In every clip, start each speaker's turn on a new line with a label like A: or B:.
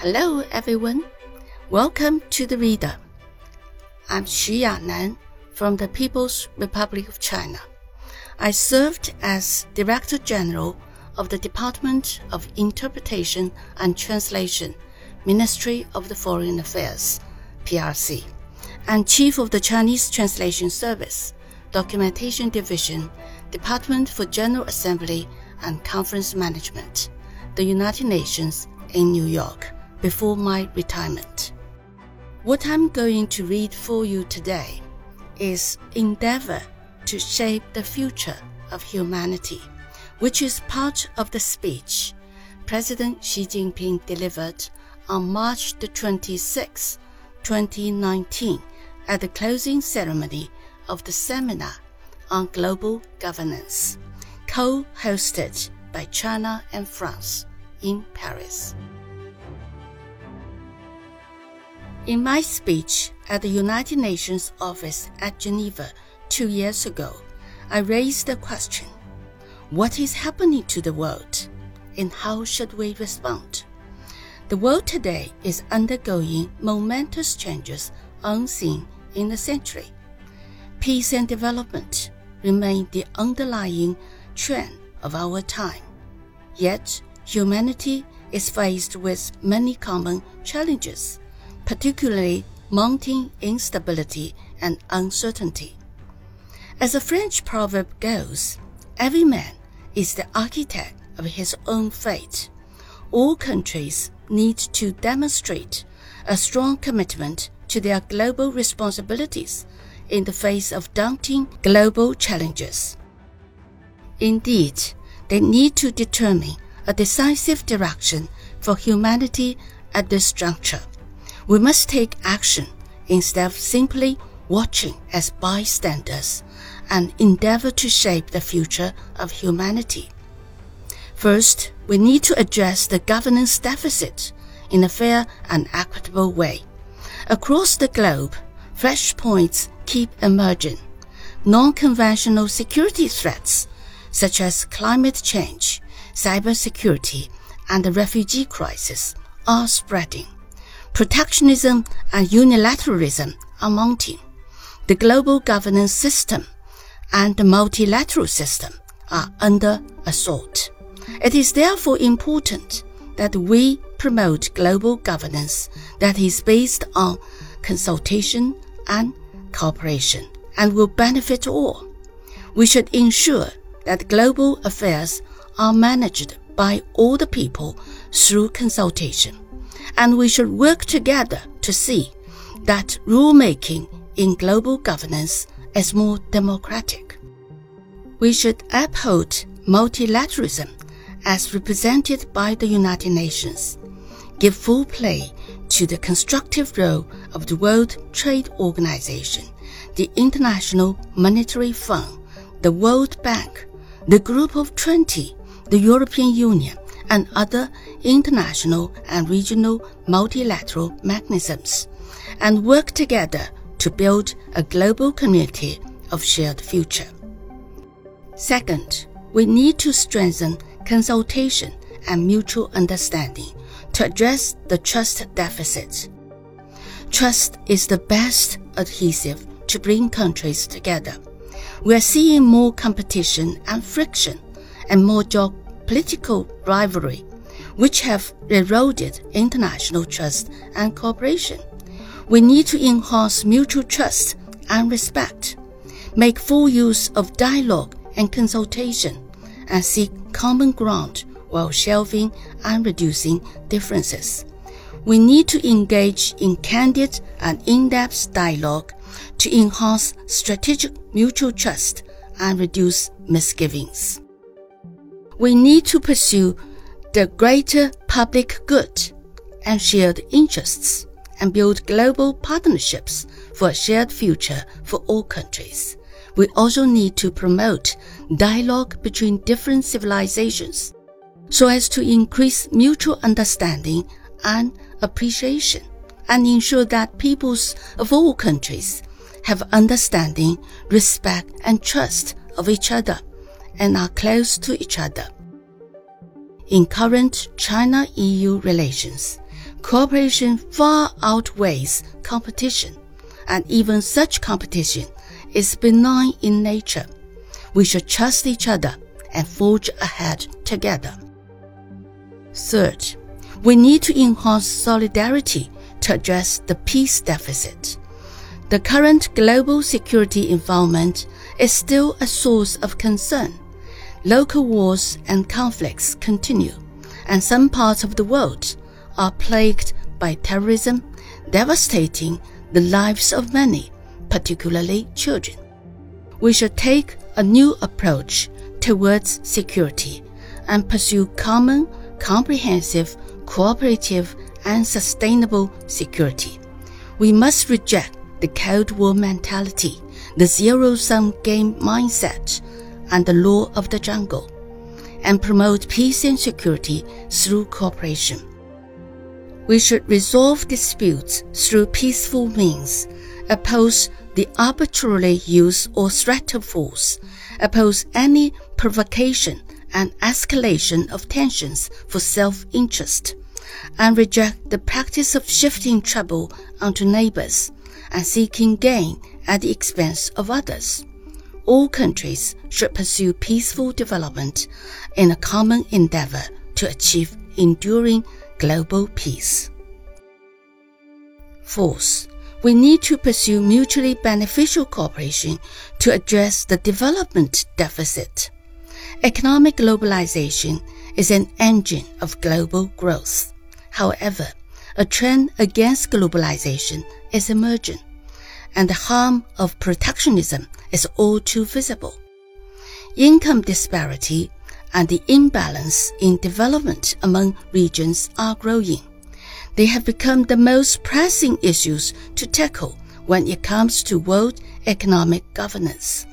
A: Hello, everyone. Welcome to the Reader. I'm Xu Yanan from the People's Republic of China. I served as Director General of the Department of Interpretation and Translation, Ministry of the Foreign Affairs, PRC, and Chief of the Chinese Translation Service, Documentation Division, Department for General Assembly and Conference Management, the United Nations in New York, before my retirement. What I'm going to read for you today is Endeavor to Shape the Future of Humanity, which is part of the speech President Xi Jinping delivered on March the 26, 2019, at the closing ceremony of the seminar on global governance, co-hosted by China and France in Paris. In my speech at the United Nations office at Geneva two years ago, I raised the question what is happening to the world and how should we respond? The world today is undergoing momentous changes unseen in a century. Peace and development remain the underlying trend of our time. Yet, humanity is faced with many common challenges, particularly mounting instability and uncertainty. As a French proverb goes, every man is the architect of his own fate. All countries need to demonstrate a strong commitment to their global responsibilities in the face of daunting global challenges. Indeed, they need to determine a decisive direction for humanity at this juncture. We must take action instead of simply watching as bystanders and endeavor to shape the future of humanity. First, we need to address the governance deficit in a fair and equitable way. Across the globe, flashpoints keep emerging. Non-conventional security threats, such as climate change, cybersecurity, and the refugee crisis, are spreading. Protectionism and unilateralism are mounting. The global governance system and the multilateral system are under assault. It is therefore important that we promote global governance that is based on consultation and cooperation and will benefit all. We should ensure that global affairs are managed by all the people through consultation, and we should work together to see that rulemaking in global governance is more democratic. We should uphold multilateralism as represented by the United Nations, give full play to the constructive role of the World Trade Organization, the International Monetary Fund, the World Bank, the Group of 20, the European Union, and other international and regional multilateral mechanisms, and work together to build a global community of shared future. Second, we need to strengthen consultation and mutual understanding to address the trust deficit. Trust is the best adhesive to bring countries together. We are seeing more competition and friction and more geopolitical rivalry, which have eroded international trust and cooperation. We need to enhance mutual trust and respect, make full use of dialogue and consultation, and seek common ground while shelving and reducing differences. We need to engage in candid and in-depth dialogue to enhance strategic mutual trust and reduce misgivings. We need to pursue the greater public good and shared interests and build global partnerships for a shared future for all countries. We also need to promote dialogue between different civilizations so as to increase mutual understanding and appreciation and ensure that peoples of all countries have understanding, respect, and trust of each other and are close to each other. In current China EU relations, cooperation far outweighs competition, and even such competition is benign in nature. We should trust each other and forge ahead together. Third, we need to enhance solidarity to address the peace deficit. The current global security environment is still a source of concern. Local wars and conflicts continue, and some parts of the world are plagued by terrorism, devastating the lives of many, particularly children. We should take a new approach towards security and pursue common, comprehensive, cooperative, and sustainable security. We must reject the Cold War mentality, the zero sum game mindset, and the law of the jungle, and promote peace and security through cooperation. We should resolve disputes through peaceful means, oppose the arbitrary use or threat of force, oppose any provocation and escalation of tensions for self interest, and reject the practice of shifting trouble onto neighbors and seeking gain at the expense of others. All countries should pursue peaceful development in a common endeavor to achieve enduring global peace. Fourth, we need to pursue mutually beneficial cooperation to address the development deficit. Economic globalization is an engine of global growth. However, a trend against globalization is emerging, and the harm of protectionism is all too visible. Income disparity and the imbalance in development among regions are growing. They have become the most pressing issues to tackle when it comes to world economic governance.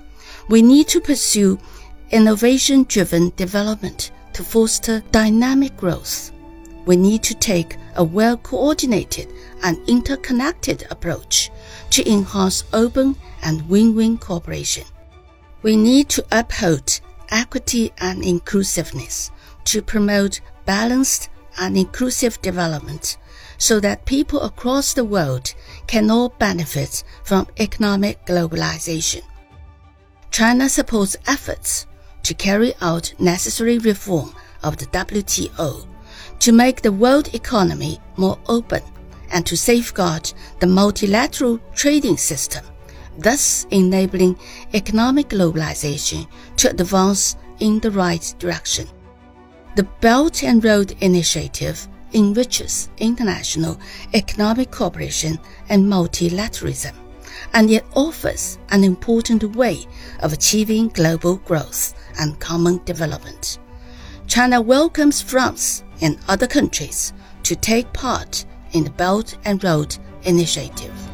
A: We need to pursue innovation driven development to foster dynamic growth. We need to take a well coordinated and interconnected approach to enhance open and win win cooperation. We need to uphold equity and inclusiveness to promote balanced and inclusive development so that people across the world can all benefit from economic globalization. China supports efforts to carry out necessary reform of the WTO to make the world economy more open and to safeguard the multilateral trading system, thus enabling economic globalization to advance in the right direction. The Belt and Road Initiative enriches international economic cooperation and multilateralism, and it offers an important way of achieving global growth and common development. China welcomes France and other countries to take part in the Belt and Road Initiative.